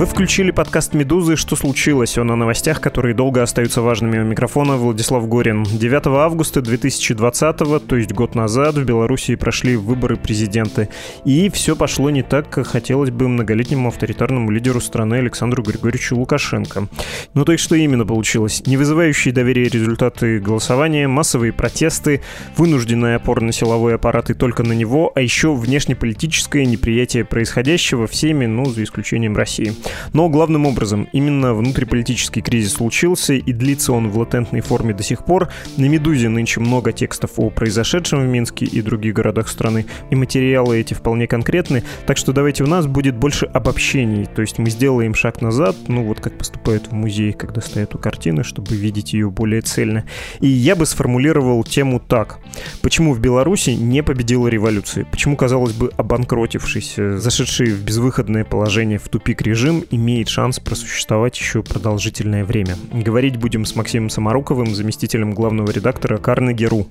Вы включили подкаст «Медузы. Что случилось?» Он о новостях, которые долго остаются важными у микрофона Владислав Горин. 9 августа 2020, то есть год назад, в Белоруссии прошли выборы президента. И все пошло не так, как хотелось бы многолетнему авторитарному лидеру страны Александру Григорьевичу Лукашенко. Ну то есть что именно получилось? Не вызывающие доверие результаты голосования, массовые протесты, вынужденная опора на силовой аппарат и только на него, а еще внешнеполитическое неприятие происходящего всеми, ну, за исключением России. Но главным образом именно внутриполитический кризис случился, и длится он в латентной форме до сих пор. На «Медузе» нынче много текстов о произошедшем в Минске и других городах страны, и материалы эти вполне конкретны, так что давайте у нас будет больше обобщений, то есть мы сделаем шаг назад, ну вот как поступают в музее, когда стоят у картины, чтобы видеть ее более цельно. И я бы сформулировал тему так. Почему в Беларуси не победила революция? Почему, казалось бы, обанкротившийся, зашедший в безвыходное положение в тупик режим имеет шанс просуществовать еще продолжительное время. Говорить будем с Максимом Самаруковым, заместителем главного редактора Карнеги.ру.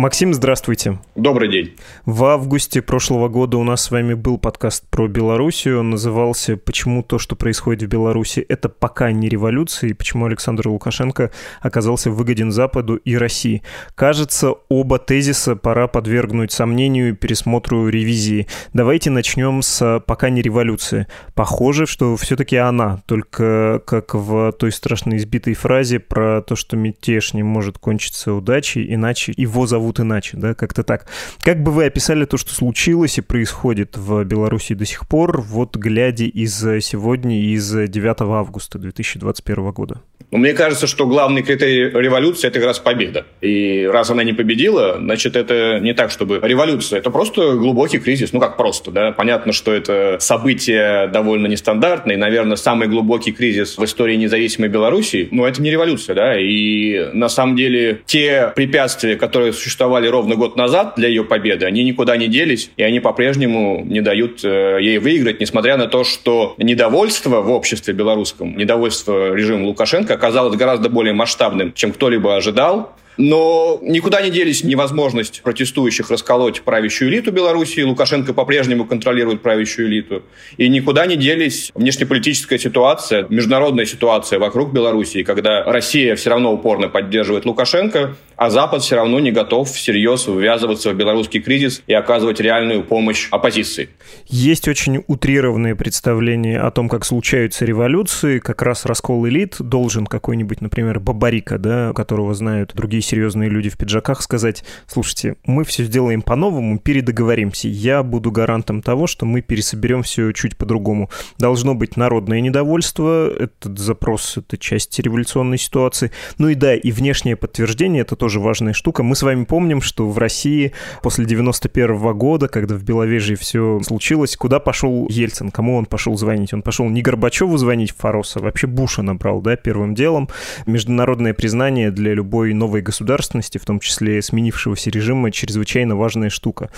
Максим, здравствуйте. Добрый день. В августе прошлого года у нас с вами был подкаст про Белоруссию. Он назывался «Почему то, что происходит в Беларуси, это пока не революция, и почему Александр Лукашенко оказался выгоден Западу и России». Кажется, оба тезиса пора подвергнуть сомнению и пересмотру ревизии. Давайте начнем с «пока не революция». Похоже, что все-таки она, только как в той страшной избитой фразе про то, что мятеж не может кончиться удачей, иначе его зовут зовут иначе, да, как-то так. Как бы вы описали то, что случилось и происходит в Беларуси до сих пор, вот глядя из сегодня, из 9 августа 2021 года? Ну, мне кажется, что главный критерий революции – это как раз победа. И раз она не победила, значит, это не так, чтобы революция. Это просто глубокий кризис. Ну, как просто, да. Понятно, что это событие довольно нестандартное. И, наверное, самый глубокий кризис в истории независимой Беларуси. Но это не революция, да. И на самом деле те препятствия, которые существовали ровно год назад для ее победы, они никуда не делись. И они по-прежнему не дают э, ей выиграть, несмотря на то, что недовольство в обществе белорусском, недовольство режимом Лукашенко оказалось гораздо более масштабным, чем кто-либо ожидал. Но никуда не делись невозможность протестующих расколоть правящую элиту Беларуси. Лукашенко по-прежнему контролирует правящую элиту. И никуда не делись внешнеполитическая ситуация, международная ситуация вокруг Беларуси, когда Россия все равно упорно поддерживает Лукашенко, а Запад все равно не готов всерьез ввязываться в белорусский кризис и оказывать реальную помощь оппозиции. Есть очень утрированные представления о том, как случаются революции. Как раз раскол элит должен какой-нибудь, например, Бабарика, да, которого знают другие серьезные люди в пиджаках, сказать, слушайте, мы все сделаем по-новому, передоговоримся. Я буду гарантом того, что мы пересоберем все чуть по-другому. Должно быть народное недовольство, этот запрос — это часть революционной ситуации. Ну и да, и внешнее подтверждение — это тоже важная штука. Мы с вами помним, что в России после 91 -го года, когда в Беловежье все случилось, куда пошел Ельцин, кому он пошел звонить? Он пошел не Горбачеву звонить в Фароса, вообще Буша набрал, да, первым делом. Международное признание для любой новой государственности, в том числе сменившегося режима, чрезвычайно важная штука.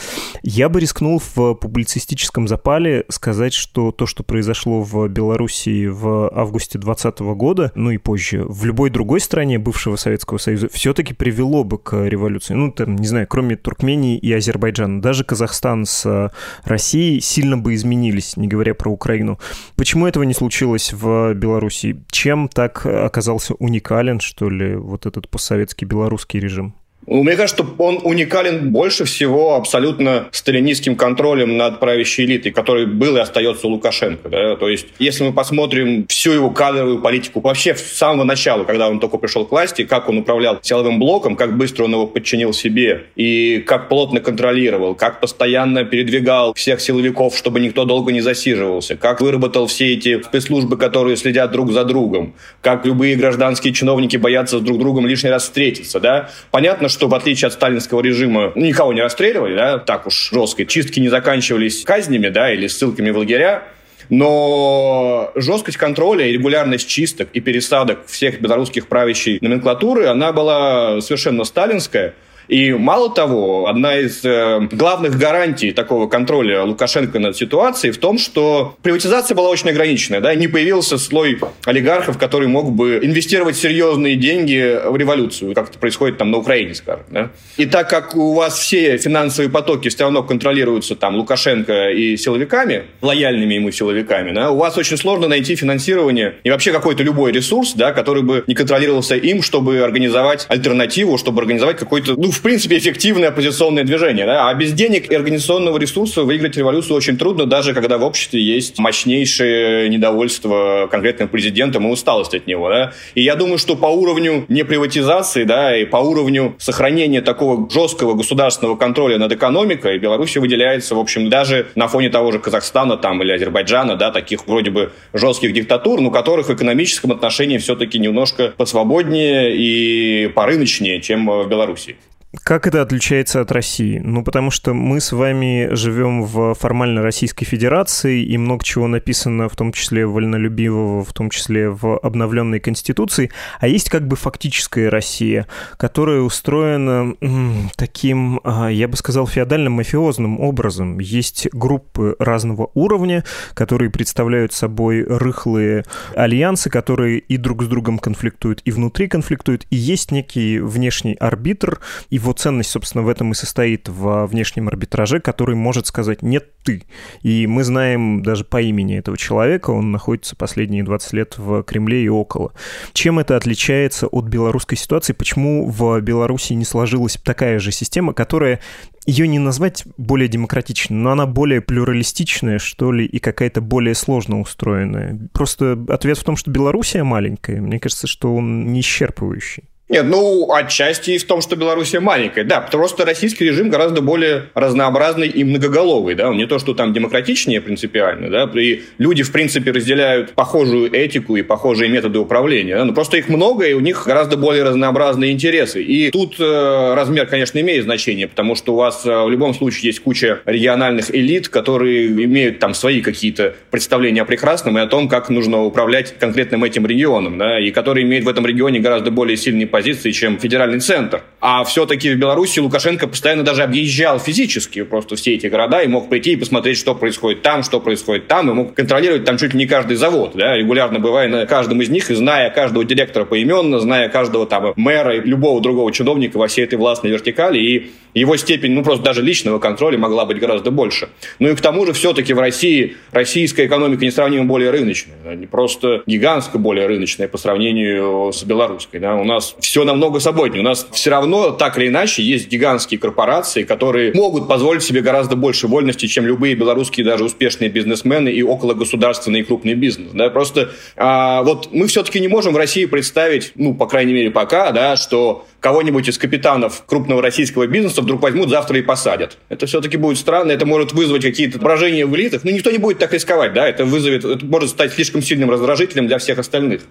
Я бы рискнул в публицистическом запале сказать, что то, что произошло в Белоруссии в августе 2020 года, ну и позже, в любой другой стране бывшего Советского Союза, все-таки привело бы к революции? Ну, там, не знаю, кроме Туркмении и Азербайджана. Даже Казахстан с Россией сильно бы изменились, не говоря про Украину. Почему этого не случилось в Беларуси? Чем так оказался уникален, что ли, вот этот постсоветский белорусский режим? Ну, мне кажется, что он уникален больше всего абсолютно сталинистским контролем над правящей элитой, который был и остается у Лукашенко. Да? То есть, если мы посмотрим всю его кадровую политику, вообще с самого начала, когда он только пришел к власти, как он управлял силовым блоком, как быстро он его подчинил себе, и как плотно контролировал, как постоянно передвигал всех силовиков, чтобы никто долго не засиживался, как выработал все эти спецслужбы, которые следят друг за другом, как любые гражданские чиновники боятся с друг другом лишний раз встретиться. Да? Понятно, что в отличие от сталинского режима никого не расстреливали, да, так уж жестко, чистки не заканчивались казнями, да, или ссылками в лагеря, но жесткость контроля и регулярность чисток и пересадок всех белорусских правящей номенклатуры, она была совершенно сталинская. И мало того, одна из э, главных гарантий такого контроля Лукашенко над ситуацией в том, что приватизация была очень ограниченная. Да? Не появился слой олигархов, который мог бы инвестировать серьезные деньги в революцию, как это происходит там на Украине, скажем. Да? И так как у вас все финансовые потоки все равно контролируются там Лукашенко и силовиками, лояльными ему силовиками, да, у вас очень сложно найти финансирование и вообще какой-то любой ресурс, да, который бы не контролировался им, чтобы организовать альтернативу, чтобы организовать какой-то, ну, в принципе, эффективное оппозиционное движение. Да? А без денег и организационного ресурса выиграть революцию очень трудно, даже когда в обществе есть мощнейшее недовольство конкретным президентом и усталость от него. Да? И я думаю, что по уровню неприватизации да, и по уровню сохранения такого жесткого государственного контроля над экономикой Беларусь выделяется, в общем, даже на фоне того же Казахстана там, или Азербайджана, да, таких вроде бы жестких диктатур, но которых в экономическом отношении все-таки немножко посвободнее и порыночнее, чем в Беларуси. Как это отличается от России? Ну, потому что мы с вами живем в формально Российской Федерации, и много чего написано, в том числе вольнолюбивого, в том числе в обновленной Конституции, а есть как бы фактическая Россия, которая устроена м, таким, а, я бы сказал, феодально-мафиозным образом. Есть группы разного уровня, которые представляют собой рыхлые альянсы, которые и друг с другом конфликтуют, и внутри конфликтуют, и есть некий внешний арбитр, и его ценность, собственно, в этом и состоит во внешнем арбитраже, который может сказать «нет, ты». И мы знаем даже по имени этого человека, он находится последние 20 лет в Кремле и около. Чем это отличается от белорусской ситуации? Почему в Беларуси не сложилась такая же система, которая ее не назвать более демократичной, но она более плюралистичная, что ли, и какая-то более сложно устроенная. Просто ответ в том, что Белоруссия маленькая. Мне кажется, что он не исчерпывающий. Нет, ну, отчасти и в том, что Белоруссия маленькая. Да, что российский режим гораздо более разнообразный и многоголовый. Да? Не то, что там демократичнее принципиально. Да? И люди, в принципе, разделяют похожую этику и похожие методы управления. Да? Но просто их много, и у них гораздо более разнообразные интересы. И тут э, размер, конечно, имеет значение, потому что у вас э, в любом случае есть куча региональных элит, которые имеют там свои какие-то представления о прекрасном и о том, как нужно управлять конкретным этим регионом. Да? И которые имеют в этом регионе гораздо более сильные позиции чем федеральный центр. А все-таки в Беларуси Лукашенко постоянно даже объезжал физически просто все эти города и мог прийти и посмотреть, что происходит там, что происходит там, и мог контролировать там чуть ли не каждый завод, да, регулярно бывая на каждом из них и зная каждого директора поименно, зная каждого там мэра и любого другого чиновника во всей этой властной вертикали, и его степень, ну, просто даже личного контроля могла быть гораздо больше. Ну и к тому же все-таки в России российская экономика несравнимо более рыночная, не просто гигантско более рыночная по сравнению с белорусской. Да. У нас все намного свободнее. У нас все равно, так или иначе, есть гигантские корпорации, которые могут позволить себе гораздо больше вольности, чем любые белорусские даже успешные бизнесмены и окологосударственный и крупный бизнес. Да. Просто а, вот мы все-таки не можем в России представить, ну, по крайней мере, пока, да, что кого-нибудь из капитанов крупного российского бизнеса вдруг возьмут завтра и посадят. Это все-таки будет странно, это может вызвать какие-то поражения в элитах. Но никто не будет так рисковать, да, это вызовет, это может стать слишком сильным раздражителем для всех остальных.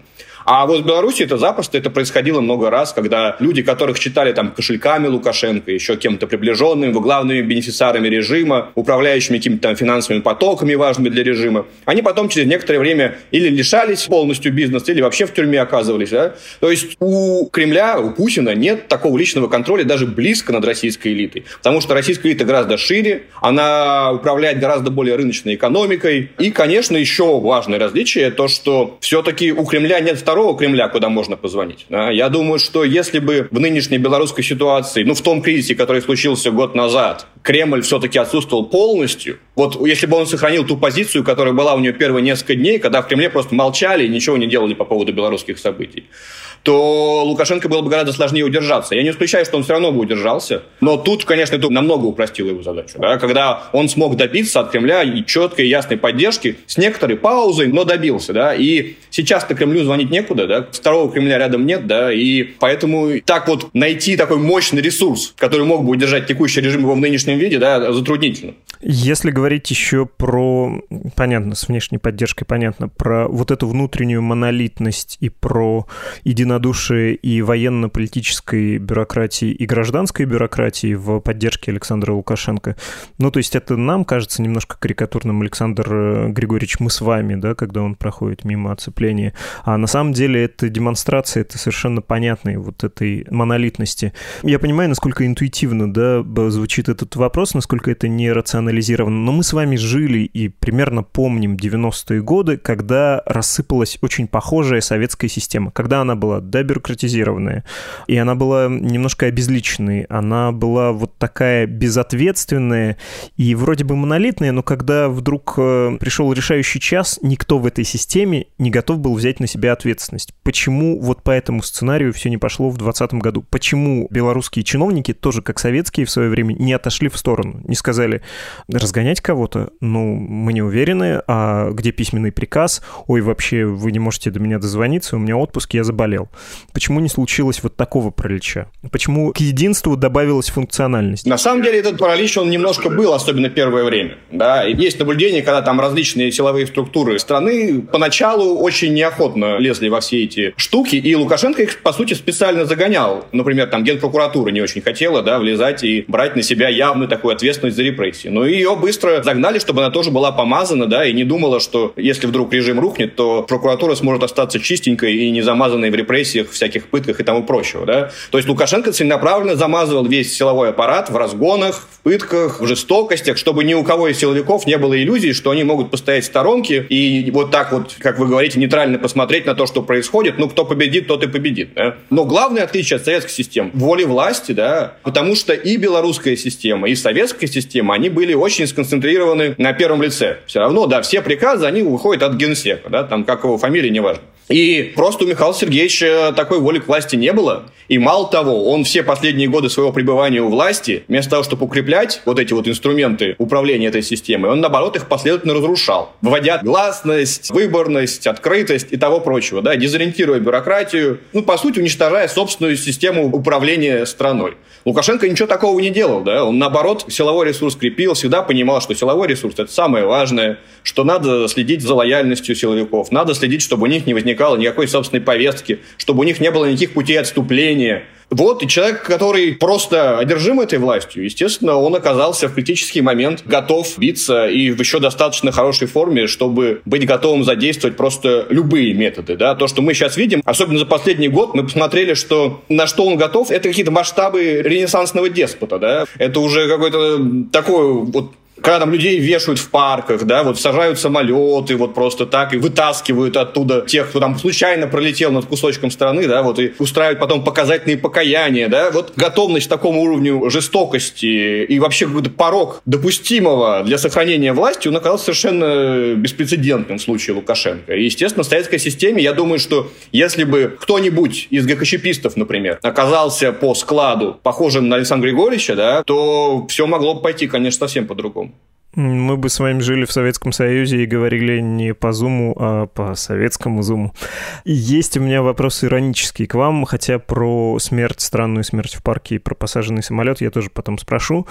А вот в Беларуси это запросто, это происходило много раз, когда люди, которых считали там кошельками Лукашенко, еще кем-то приближенными, главными бенефициарами режима, управляющими какими-то там финансовыми потоками важными для режима, они потом через некоторое время или лишались полностью бизнеса, или вообще в тюрьме оказывались. Да? То есть у Кремля, у Путина нет такого личного контроля даже близко над российской элитой. Потому что российская элита гораздо шире, она управляет гораздо более рыночной экономикой. И, конечно, еще важное различие, то, что все-таки у Кремля нет второго Кремля, куда можно позвонить. Я думаю, что если бы в нынешней белорусской ситуации, ну, в том кризисе, который случился год назад, Кремль все-таки отсутствовал полностью, вот если бы он сохранил ту позицию, которая была у него первые несколько дней, когда в Кремле просто молчали и ничего не делали по поводу белорусских событий, то Лукашенко было бы гораздо сложнее удержаться. Я не исключаю, что он все равно бы удержался, но тут, конечно, это намного упростило его задачу. Да? Когда он смог добиться от Кремля и четкой ясной поддержки с некоторой паузой, но добился. Да? И сейчас-то Кремлю звонить некуда, да? второго Кремля рядом нет, да? и поэтому так вот найти такой мощный ресурс, который мог бы удержать текущий режим его в нынешнем виде, да, затруднительно. Если говорить еще про, понятно, с внешней поддержкой понятно, про вот эту внутреннюю монолитность и про едино единодушие и военно-политической бюрократии, и гражданской бюрократии в поддержке Александра Лукашенко. Ну, то есть это нам кажется немножко карикатурным, Александр э, Григорьевич, мы с вами, да, когда он проходит мимо оцепления. А на самом деле это демонстрация, это совершенно понятной вот этой монолитности. Я понимаю, насколько интуитивно, да, звучит этот вопрос, насколько это не рационализировано, но мы с вами жили и примерно помним 90-е годы, когда рассыпалась очень похожая советская система, когда она была дебюрократизированная, и она была немножко обезличенной, она была вот такая безответственная и вроде бы монолитная, но когда вдруг э, пришел решающий час, никто в этой системе не готов был взять на себя ответственность. Почему вот по этому сценарию все не пошло в 2020 году? Почему белорусские чиновники, тоже как советские в свое время, не отошли в сторону, не сказали разгонять кого-то? Ну, мы не уверены, а где письменный приказ? Ой, вообще, вы не можете до меня дозвониться, у меня отпуск, я заболел. Почему не случилось вот такого паралича? Почему к единству добавилась функциональность? На самом деле этот паралич, он немножко был, особенно первое время. Да? И есть наблюдение, когда там различные силовые структуры страны поначалу очень неохотно лезли во все эти штуки, и Лукашенко их, по сути, специально загонял. Например, там Генпрокуратура не очень хотела да, влезать и брать на себя явную такую ответственность за репрессии. Но ее быстро загнали, чтобы она тоже была помазана, да, и не думала, что если вдруг режим рухнет, то прокуратура сможет остаться чистенькой и не замазанной в репрессиях, всяких пытках и тому прочего, да. То есть Лукашенко целенаправленно замазывал весь силовой аппарат в разгонах, в пытках, в жестокостях, чтобы ни у кого из силовиков не было иллюзий, что они могут постоять в сторонке и вот так вот, как вы говорите, нейтрально посмотреть на то, что происходит. Ну, кто победит, тот и победит, да. Но главное отличие от советской системы – воли власти, да, потому что и белорусская система, и советская система, они были очень сконцентрированы на первом лице. Все равно, да, все приказы, они выходят от генсека, да, там как его фамилия, неважно. И просто у Михаила Сергеевича такой воли к власти не было. И мало того, он все последние годы своего пребывания у власти, вместо того, чтобы укреплять вот эти вот инструменты управления этой системой, он, наоборот, их последовательно разрушал, вводя гласность, выборность, открытость и того прочего, да, дезориентируя бюрократию, ну, по сути, уничтожая собственную систему управления страной. Лукашенко ничего такого не делал, да, он, наоборот, силовой ресурс крепил, всегда понимал, что силовой ресурс – это самое важное, что надо следить за лояльностью силовиков, надо следить, чтобы у них не возникало никакой собственной повестки, чтобы у них не было никаких путей отступления. Вот, и человек, который просто одержим этой властью, естественно, он оказался в критический момент готов биться и в еще достаточно хорошей форме, чтобы быть готовым задействовать просто любые методы. Да? То, что мы сейчас видим, особенно за последний год, мы посмотрели, что на что он готов, это какие-то масштабы ренессансного деспота. Да? Это уже какой-то такой вот когда там людей вешают в парках, да, вот сажают самолеты вот просто так и вытаскивают оттуда тех, кто там случайно пролетел над кусочком страны, да, вот и устраивают потом показательные покаяния, да, вот готовность к такому уровню жестокости и вообще какой-то порог допустимого для сохранения власти, он оказался совершенно беспрецедентным в случае Лукашенко. И, естественно, в советской системе, я думаю, что если бы кто-нибудь из ГКЧПистов, например, оказался по складу похожим на Александра Григорьевича, да, то все могло бы пойти, конечно, совсем по-другому. Мы бы с вами жили в Советском Союзе и говорили не по Зуму, а по советскому Зуму. Есть у меня вопрос иронический к вам, хотя про смерть, странную смерть в парке и про посаженный самолет я тоже потом спрошу.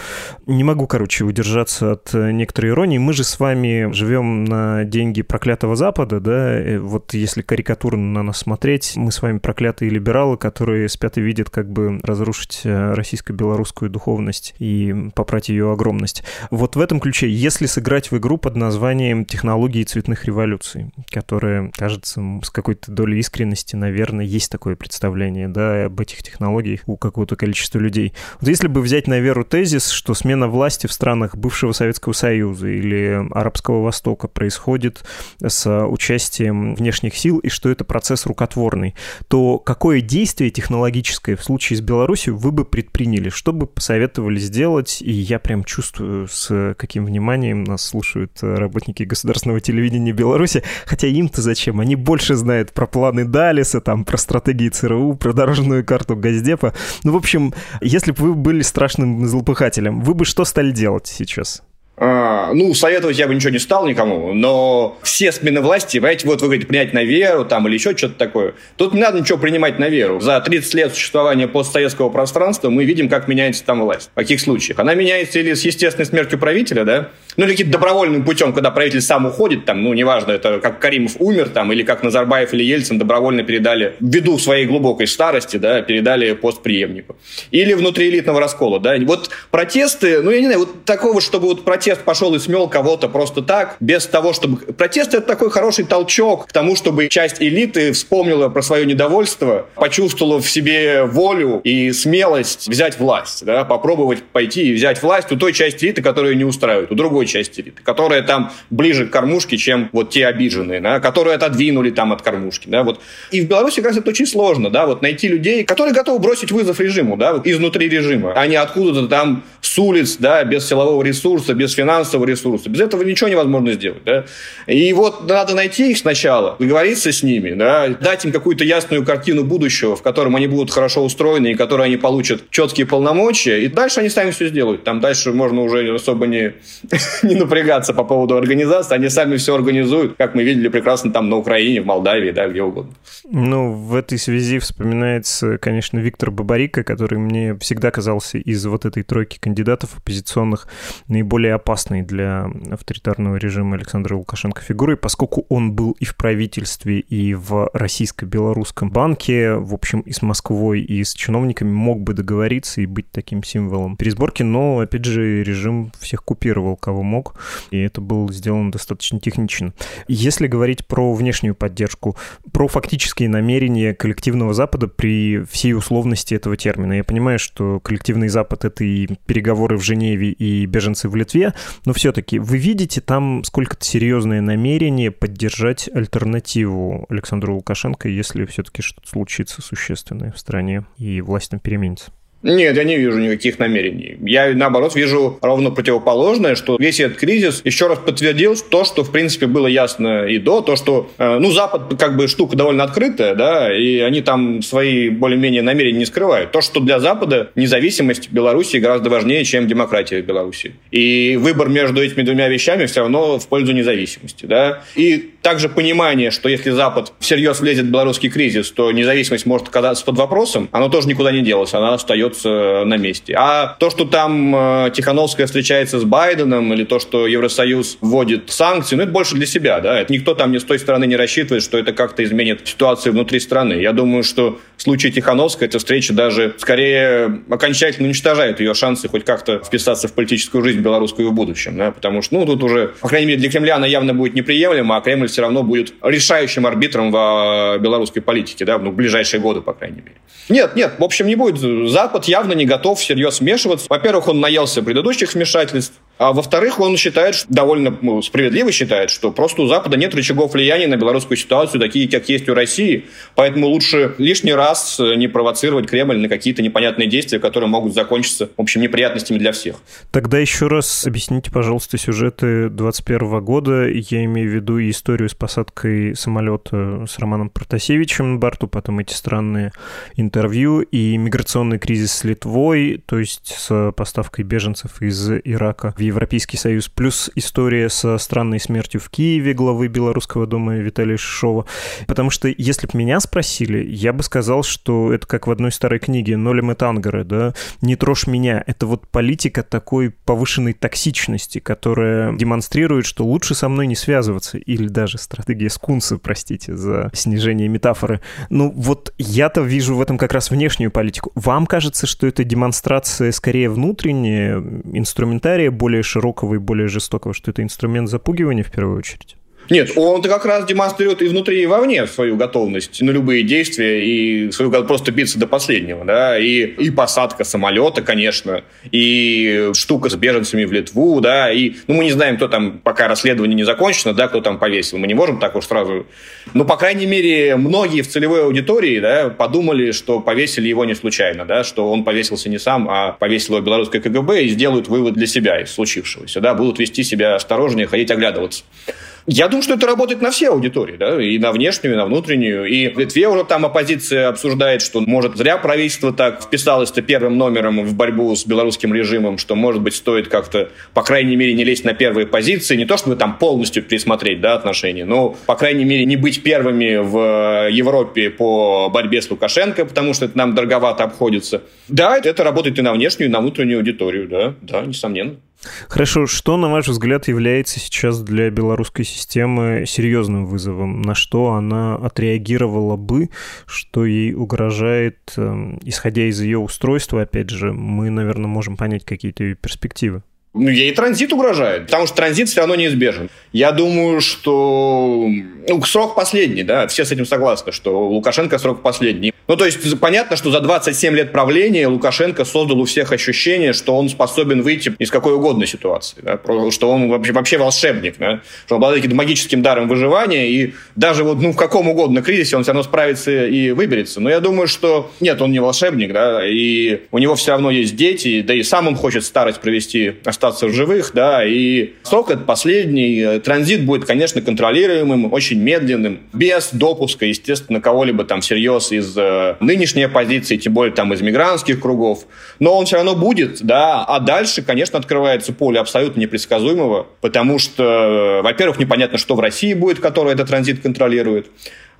Не могу, короче, удержаться от некоторой иронии. Мы же с вами живем на деньги проклятого Запада, да? Вот если карикатурно на нас смотреть, мы с вами проклятые либералы, которые спят и видят, как бы разрушить э, российско-белорусскую духовность и попрать ее огромность. Вот в этом ключе если сыграть в игру под названием «Технологии цветных революций», которая, кажется, с какой-то долей искренности, наверное, есть такое представление, да, об этих технологиях у какого-то количества людей. Вот если бы взять на веру тезис, что смена власти в странах бывшего Советского Союза или Арабского Востока происходит с участием внешних сил и что это процесс рукотворный, то какое действие технологическое в случае с Беларусью вы бы предприняли? Что бы посоветовали сделать? И я прям чувствую, с каким вниманием вниманием нас слушают э, работники государственного телевидения Беларуси, хотя им-то зачем? Они больше знают про планы Далиса, там, про стратегии ЦРУ, про дорожную карту Газдепа. Ну, в общем, если бы вы были страшным злопыхателем, вы бы что стали делать сейчас? А, ну, советовать я бы ничего не стал никому, но все смены власти, понимаете, вот вы говорите, принять на веру там или еще что-то такое. Тут не надо ничего принимать на веру. За 30 лет существования постсоветского пространства мы видим, как меняется там власть. В каких случаях? Она меняется или с естественной смертью правителя, да, ну, или каким-то добровольным путем, когда правитель сам уходит, там, ну, неважно, это как Каримов умер, там, или как Назарбаев или Ельцин добровольно передали, ввиду своей глубокой старости, да, передали пост преемнику. Или внутриэлитного раскола, да. Вот протесты, ну, я не знаю, вот такого, чтобы вот протест пошел и смел кого-то просто так, без того, чтобы... Протест — это такой хороший толчок к тому, чтобы часть элиты вспомнила про свое недовольство, почувствовала в себе волю и смелость взять власть, да, попробовать пойти и взять власть у той части элиты, которая не устраивает, у другой части элиты, которая там ближе к кормушке, чем вот те обиженные, да, которые отодвинули там от кормушки, да, вот. И в Беларуси раз это очень сложно, да, вот найти людей, которые готовы бросить вызов режиму, да, изнутри режима, а не откуда-то там с улиц, да, без силового ресурса, без финансового ресурса. Без этого ничего невозможно сделать, да. И вот надо найти их сначала, договориться с ними, да, дать им какую-то ясную картину будущего, в котором они будут хорошо устроены и которые они получат четкие полномочия, и дальше они сами все сделают. Там дальше можно уже особо не, не напрягаться по поводу организации, они сами все организуют, как мы видели прекрасно там на Украине, в Молдавии, да, где угодно. Ну, в этой связи вспоминается, конечно, Виктор Бабарика, который мне всегда казался из вот этой тройки кандидатов оппозиционных наиболее опасной для авторитарного режима Александра Лукашенко фигурой, поскольку он был и в правительстве, и в российско-белорусском банке, в общем, и с Москвой, и с чиновниками мог бы договориться и быть таким символом пересборки, но, опять же, режим всех купировал, кого мог, и это было сделано достаточно технично. Если говорить про внешнюю поддержку, про фактические намерения коллективного Запада при всей условности этого термина. Я понимаю, что коллективный Запад — это и переговоры в Женеве, и беженцы в Литве, но все-таки вы видите там сколько-то серьезное намерение поддержать альтернативу Александру Лукашенко, если все-таки что-то случится существенное в стране и власть там переменится? Нет, я не вижу никаких намерений. Я, наоборот, вижу ровно противоположное, что весь этот кризис еще раз подтвердил то, что, в принципе, было ясно и до, то, что, э, ну, Запад, как бы, штука довольно открытая, да, и они там свои более-менее намерения не скрывают. То, что для Запада независимость Беларуси гораздо важнее, чем демократия в Беларуси. И выбор между этими двумя вещами все равно в пользу независимости, да. И также понимание, что если Запад всерьез влезет в белорусский кризис, то независимость может оказаться под вопросом, оно тоже никуда не делось, она остается остается на месте. А то, что там э, Тихановская встречается с Байденом, или то, что Евросоюз вводит санкции, ну, это больше для себя, да. Это никто там ни с той стороны не рассчитывает, что это как-то изменит ситуацию внутри страны. Я думаю, что в случае Тихановской эта встреча даже скорее окончательно уничтожает ее шансы хоть как-то вписаться в политическую жизнь белорусскую в будущем, да, потому что, ну, тут уже, по крайней мере, для Кремля она явно будет неприемлема, а Кремль все равно будет решающим арбитром в белорусской политике, да, ну, в ближайшие годы, по крайней мере. Нет, нет, в общем, не будет. Запад явно не готов всерьез вмешиваться. Во-первых, он наелся предыдущих вмешательств, а во-вторых, он считает, довольно ну, справедливо считает, что просто у Запада нет рычагов влияния на белорусскую ситуацию, такие, как есть у России. Поэтому лучше лишний раз не провоцировать Кремль на какие-то непонятные действия, которые могут закончиться, в общем, неприятностями для всех. Тогда еще раз объясните, пожалуйста, сюжеты 2021 года. Я имею в виду историю с посадкой самолета с Романом Протасевичем на борту, потом эти странные интервью и миграционный кризис с Литвой, то есть с поставкой беженцев из Ирака в Европейский Союз, плюс история со странной смертью в Киеве главы Белорусского дома Виталия Шишова. Потому что если бы меня спросили, я бы сказал, что это как в одной старой книге Нолем и Тангера, да, «Не трожь меня». Это вот политика такой повышенной токсичности, которая демонстрирует, что лучше со мной не связываться, или даже стратегия скунса, простите за снижение метафоры. Ну вот я-то вижу в этом как раз внешнюю политику. Вам кажется, что это демонстрация скорее внутренняя, инструментария более более широкого и более жестокого, что это инструмент запугивания в первую очередь? Нет, он как раз демонстрирует и внутри, и вовне свою готовность на любые действия и свою просто биться до последнего. Да? И, и посадка самолета, конечно, и штука с беженцами в Литву, да, и ну, мы не знаем, кто там, пока расследование не закончено, да, кто там повесил. Мы не можем так уж сразу... Но, по крайней мере, многие в целевой аудитории да, подумали, что повесили его не случайно, да, что он повесился не сам, а повесил его белорусское КГБ и сделают вывод для себя из случившегося. Да, будут вести себя осторожнее, ходить оглядываться. Я думаю, что это работает на все аудитории, да, и на внешнюю, и на внутреннюю. И в Литве уже там оппозиция обсуждает, что, может, зря правительство так вписалось-то первым номером в борьбу с белорусским режимом, что, может быть, стоит как-то, по крайней мере, не лезть на первые позиции, не то чтобы там полностью пересмотреть, да, отношения, но, по крайней мере, не быть первыми в Европе по борьбе с Лукашенко, потому что это нам дороговато обходится. Да, это работает и на внешнюю, и на внутреннюю аудиторию, да, да, несомненно. Хорошо, что, на ваш взгляд, является сейчас для белорусской системы серьезным вызовом? На что она отреагировала бы, что ей угрожает, эм, исходя из ее устройства, опять же, мы, наверное, можем понять какие-то ее перспективы? Ну, ей транзит угрожает, потому что транзит все равно неизбежен. Я думаю, что ну, срок последний, да, все с этим согласны, что Лукашенко срок последний. Ну, то есть понятно, что за 27 лет правления Лукашенко создал у всех ощущение, что он способен выйти из какой угодно ситуации, да, что он вообще, вообще волшебник, да, что он обладает магическим даром выживания, и даже вот, ну, в каком угодно кризисе он все равно справится и выберется. Но я думаю, что нет, он не волшебник, да, и у него все равно есть дети, да и сам он хочет старость провести, остаться в живых, да, и срок этот последний, транзит будет, конечно, контролируемым, очень медленным, без допуска, естественно, кого-либо там всерьез из э, нынешней оппозиции, тем более там из мигрантских кругов. Но он все равно будет, да. А дальше, конечно, открывается поле абсолютно непредсказуемого, потому что, во-первых, непонятно, что в России будет, которая этот транзит контролирует.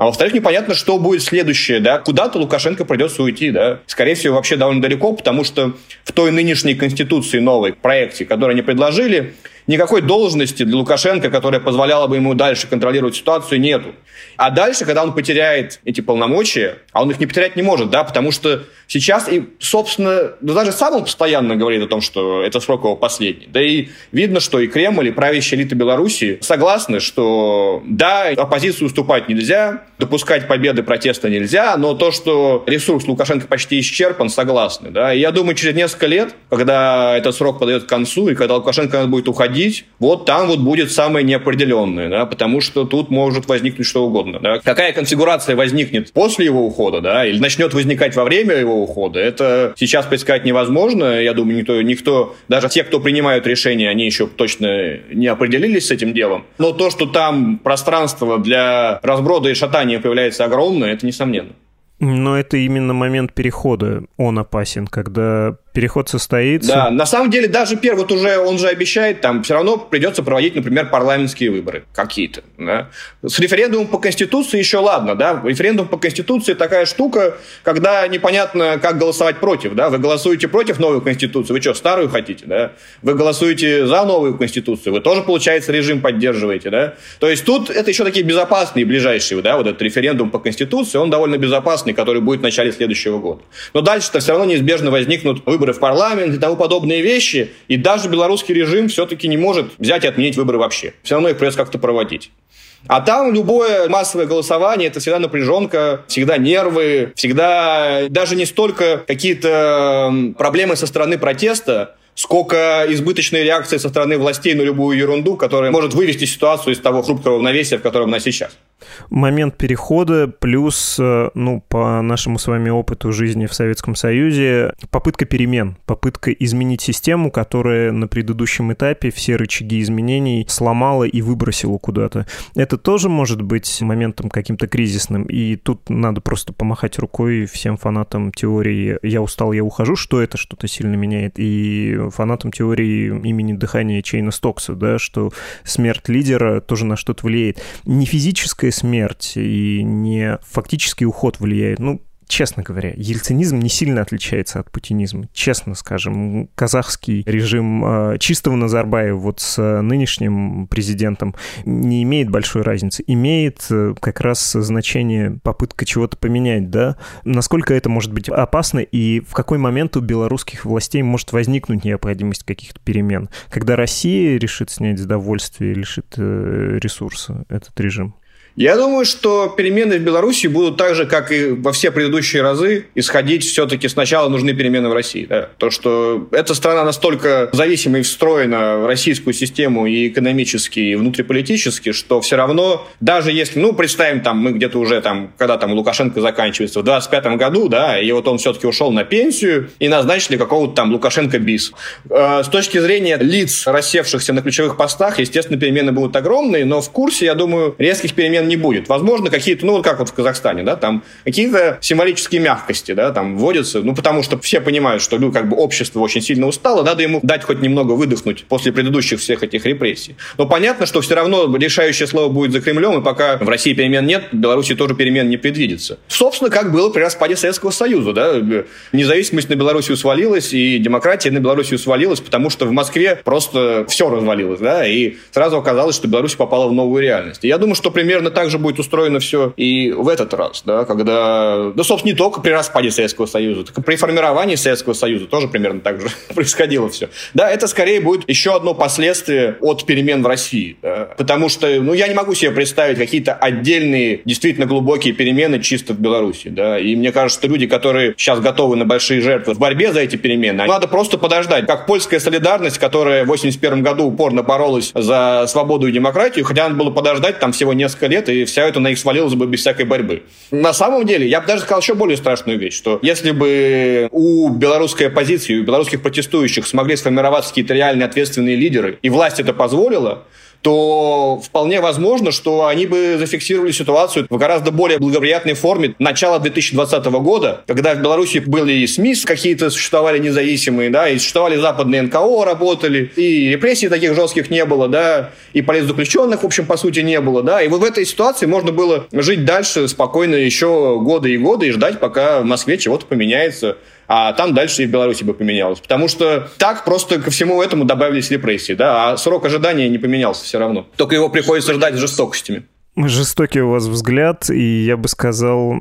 А во-вторых, непонятно, что будет следующее, да, куда-то Лукашенко придется уйти, да. Скорее всего, вообще довольно далеко, потому что в той нынешней конституции новой, проекте, который они предложили, никакой должности для Лукашенко, которая позволяла бы ему дальше контролировать ситуацию, нету. А дальше, когда он потеряет эти полномочия, а он их не потерять не может, да, потому что сейчас, и, собственно, ну, даже сам он постоянно говорит о том, что это срок его последний. Да и видно, что и Кремль, и правящая элита Беларуси согласны, что да, оппозицию уступать нельзя, допускать победы протеста нельзя, но то, что ресурс Лукашенко почти исчерпан, согласны. Да? И я думаю, через несколько лет, когда этот срок подойдет к концу, и когда Лукашенко будет уходить, вот там вот будет самое неопределенное, да? потому что тут может возникнуть что угодно. Да? Какая конфигурация возникнет после его ухода, да, или начнет возникать во время его ухода, это сейчас предсказать невозможно. Я думаю, никто, никто, даже те, кто принимают решения, они еще точно не определились с этим делом. Но то, что там пространство для разброда и шатания появляется огромное, это несомненно. Но это именно момент перехода, он опасен, когда переход состоится. Да, на самом деле даже первый, вот уже он же обещает, там все равно придется проводить, например, парламентские выборы какие-то. Да? С референдумом по Конституции еще ладно, да, референдум по Конституции такая штука, когда непонятно, как голосовать против, да, вы голосуете против новой Конституции, вы что, старую хотите, да, вы голосуете за новую Конституцию, вы тоже, получается, режим поддерживаете, да, то есть тут это еще такие безопасные ближайшие, да, вот этот референдум по Конституции, он довольно безопасный, который будет в начале следующего года. Но дальше-то все равно неизбежно возникнут выборы выборы в парламент и тому подобные вещи. И даже белорусский режим все-таки не может взять и отменить выборы вообще. Все равно их придется как-то проводить. А там любое массовое голосование – это всегда напряженка, всегда нервы, всегда даже не столько какие-то проблемы со стороны протеста, сколько избыточной реакции со стороны властей на любую ерунду, которая может вывести ситуацию из того хрупкого равновесия, в котором она сейчас момент перехода плюс, э, ну, по нашему с вами опыту жизни в Советском Союзе, попытка перемен, попытка изменить систему, которая на предыдущем этапе все рычаги изменений сломала и выбросила куда-то. Это тоже может быть моментом каким-то кризисным, и тут надо просто помахать рукой всем фанатам теории «я устал, я ухожу», что это что-то сильно меняет, и фанатам теории имени дыхания Чейна Стокса, да, что смерть лидера тоже на что-то влияет. Не физическая смерть и не фактический уход влияет. Ну, честно говоря, ельцинизм не сильно отличается от путинизма. Честно скажем, казахский режим э, чистого Назарбаева вот с нынешним президентом не имеет большой разницы. Имеет э, как раз значение попытка чего-то поменять, да? Насколько это может быть опасно и в какой момент у белорусских властей может возникнуть необходимость каких-то перемен? Когда Россия решит снять с довольствия, лишит э, ресурса этот режим? Я думаю, что перемены в Беларуси будут так же, как и во все предыдущие разы, исходить все-таки сначала нужны перемены в России. Да? То, что эта страна настолько зависима и встроена в российскую систему и экономически, и внутриполитически, что все равно, даже если, ну, представим, там, мы где-то уже там, когда там Лукашенко заканчивается, в 25 году, да, и вот он все-таки ушел на пенсию, и назначили какого-то там Лукашенко бис. Э, с точки зрения лиц, рассевшихся на ключевых постах, естественно, перемены будут огромные, но в курсе, я думаю, резких перемен не будет. Возможно, какие-то, ну, вот как вот в Казахстане, да, там какие-то символические мягкости, да, там вводятся, ну, потому что все понимают, что, ну, как бы общество очень сильно устало, надо ему дать хоть немного выдохнуть после предыдущих всех этих репрессий. Но понятно, что все равно решающее слово будет за Кремлем, и пока в России перемен нет, в Беларуси тоже перемен не предвидится. Собственно, как было при распаде Советского Союза, да, независимость на Белоруссию свалилась, и демократия на Белоруссию свалилась, потому что в Москве просто все развалилось, да, и сразу оказалось, что Беларусь попала в новую реальность. И я думаю, что примерно так же будет устроено все и в этот раз, да, когда, да, собственно, не только при распаде Советского Союза, так и при формировании Советского Союза тоже примерно так же происходило все. Да, это скорее будет еще одно последствие от перемен в России, да, потому что, ну, я не могу себе представить какие-то отдельные, действительно глубокие перемены чисто в Беларуси, да, и мне кажется, что люди, которые сейчас готовы на большие жертвы в борьбе за эти перемены, надо просто подождать, как польская солидарность, которая в 81 году упорно боролась за свободу и демократию, хотя надо было подождать там всего несколько лет, и вся это на них свалилось бы без всякой борьбы. На самом деле, я бы даже сказал еще более страшную вещь, что если бы у белорусской оппозиции, у белорусских протестующих смогли сформироваться какие-то реальные ответственные лидеры, и власть это позволила, то вполне возможно, что они бы зафиксировали ситуацию в гораздо более благоприятной форме начала 2020 года, когда в Беларуси были и СМИ какие-то существовали независимые, да, и существовали западные НКО, работали, и репрессий таких жестких не было, да, и политзаключенных, в общем, по сути, не было, да, и вот в этой ситуации можно было жить дальше спокойно еще годы и годы и ждать, пока в Москве чего-то поменяется а там дальше и в Беларуси бы поменялось. Потому что так просто ко всему этому добавились репрессии, да, а срок ожидания не поменялся все равно. Только его приходится ждать жестокостями. Жестокий у вас взгляд, и я бы сказал,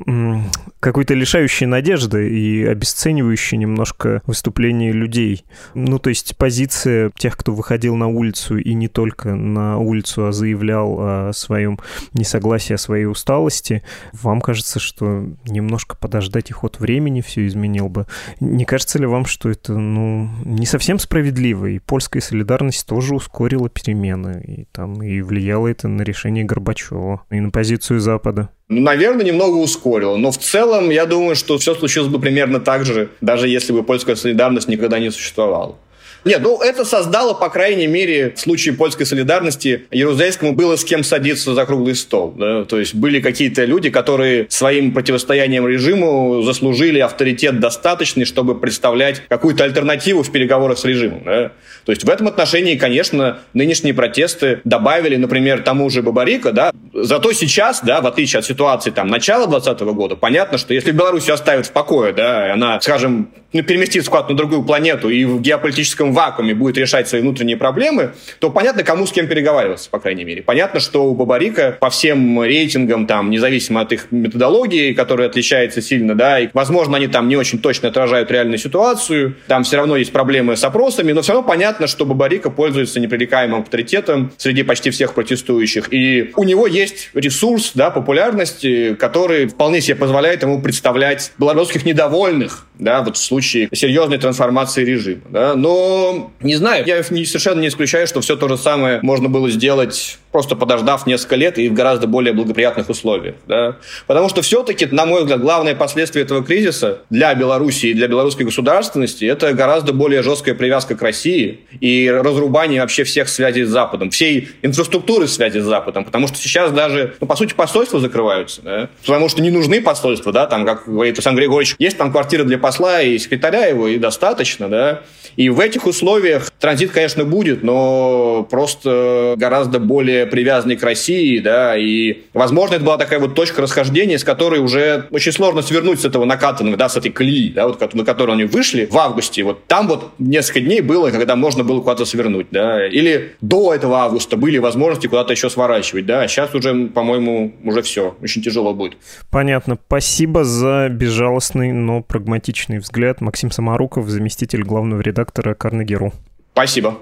какой-то лишающий надежды и обесценивающий немножко выступление людей. Ну, то есть позиция тех, кто выходил на улицу и не только на улицу, а заявлял о своем несогласии, о своей усталости, вам кажется, что немножко подождать и ход времени все изменил бы. Не кажется ли вам, что это, ну, не совсем справедливо, и польская солидарность тоже ускорила перемены, и там и влияло это на решение Горбачева и на позицию Запада? Ну, наверное, немного ускорило. Но в целом, я думаю, что все случилось бы примерно так же, даже если бы польская солидарность никогда не существовала. Нет, ну это создало, по крайней мере, в случае польской солидарности, Ярузельскому было с кем садиться за круглый стол. Да? То есть были какие-то люди, которые своим противостоянием режиму заслужили авторитет достаточный, чтобы представлять какую-то альтернативу в переговорах с режимом. Да? То есть в этом отношении, конечно, нынешние протесты добавили, например, тому же Бабарика, да, зато сейчас, да, в отличие от ситуации там начала 2020 года, понятно, что если Беларусь оставят в покое, да, она, скажем, ну, переместится куда-то на другую планету и в геополитическом вакууме будет решать свои внутренние проблемы, то понятно, кому с кем переговариваться, по крайней мере. Понятно, что у Бабарика по всем рейтингам, там, независимо от их методологии, которая отличается сильно, да, и, возможно, они там не очень точно отражают реальную ситуацию, там все равно есть проблемы с опросами, но все равно понятно, что Бабарика пользуется непререкаемым авторитетом среди почти всех протестующих. И у него есть ресурс, да, популярности, который вполне себе позволяет ему представлять белорусских недовольных, да, вот в случае серьезной трансформации режима, да, но не знаю, я совершенно не исключаю, что все то же самое можно было сделать просто подождав несколько лет и в гораздо более благоприятных условиях. Да? Потому что все-таки, на мой взгляд, главное последствие этого кризиса для Беларуси и для белорусской государственности это гораздо более жесткая привязка к России и разрубание вообще всех связей с Западом, всей инфраструктуры связи с Западом. Потому что сейчас даже, ну, по сути, посольства закрываются. Да? Потому что не нужны посольства, да, там, как говорит Александр Григорьевич, есть там квартира для посла и секретаря его, и достаточно, да. И в этих условиях транзит, конечно, будет, но просто гораздо более привязанный к России, да, и, возможно, это была такая вот точка расхождения, с которой уже очень сложно свернуть с этого накатанного, да, с этой колеи, да, вот, на которую они вышли в августе, вот там вот несколько дней было, когда можно было куда-то свернуть, да, или до этого августа были возможности куда-то еще сворачивать, да, а сейчас уже, по-моему, уже все, очень тяжело будет. Понятно. Спасибо за безжалостный, но прагматичный взгляд. Максим Самаруков, заместитель главного редактора Карнегеру. Спасибо.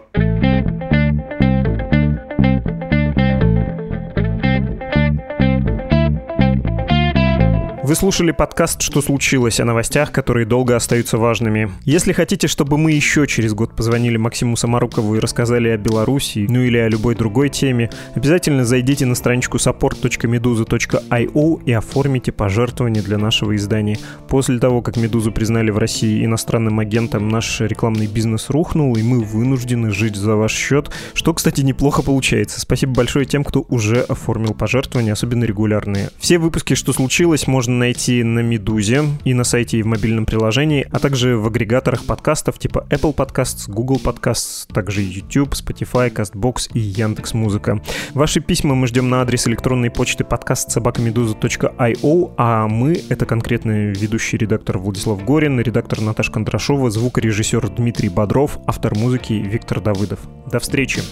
Вы слушали подкаст «Что случилось?» о новостях, которые долго остаются важными. Если хотите, чтобы мы еще через год позвонили Максиму Самарукову и рассказали о Беларуси, ну или о любой другой теме, обязательно зайдите на страничку support.meduza.io и оформите пожертвование для нашего издания. После того, как «Медузу» признали в России иностранным агентом, наш рекламный бизнес рухнул, и мы вынуждены жить за ваш счет, что, кстати, неплохо получается. Спасибо большое тем, кто уже оформил пожертвования, особенно регулярные. Все выпуски «Что случилось?» можно найти на Медузе и на сайте и в мобильном приложении, а также в агрегаторах подкастов типа Apple Podcasts, Google Podcasts, также YouTube, Spotify, CastBox и Яндекс Музыка. Ваши письма мы ждем на адрес электронной почты подкаст собакамедуза.io, а мы — это конкретно ведущий редактор Владислав Горин, редактор Наташа Кондрашова, звукорежиссер Дмитрий Бодров, автор музыки Виктор Давыдов. До встречи!